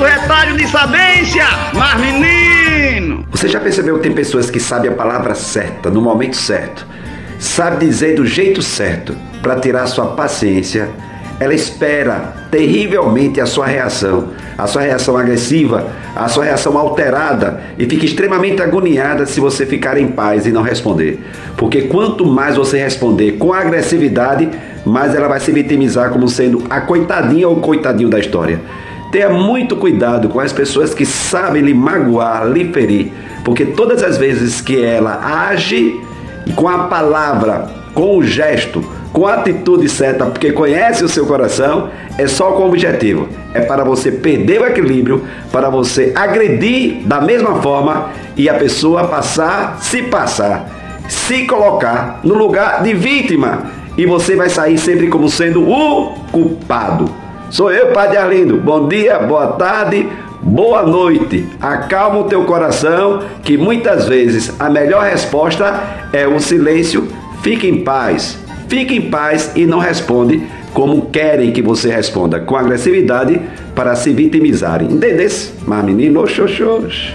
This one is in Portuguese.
do retalho de sabência, mas menino! Você já percebeu que tem pessoas que sabem a palavra certa, no momento certo, sabe dizer do jeito certo para tirar sua paciência? Ela espera terrivelmente a sua reação, a sua reação agressiva, a sua reação alterada e fica extremamente agoniada se você ficar em paz e não responder. Porque quanto mais você responder com agressividade, mais ela vai se vitimizar como sendo a coitadinha ou coitadinho da história. Tenha muito cuidado com as pessoas que sabem lhe magoar, lhe ferir, porque todas as vezes que ela age com a palavra, com o gesto, com a atitude certa, porque conhece o seu coração, é só com o objetivo. É para você perder o equilíbrio, para você agredir da mesma forma e a pessoa passar, se passar, se colocar no lugar de vítima. E você vai sair sempre como sendo o culpado. Sou eu, Padre Arlindo. Bom dia, boa tarde, boa noite. Acalma o teu coração, que muitas vezes a melhor resposta é o silêncio. Fique em paz. Fique em paz e não responde como querem que você responda, com agressividade para se vitimizarem. Entendesse? Mas menino, xoxos.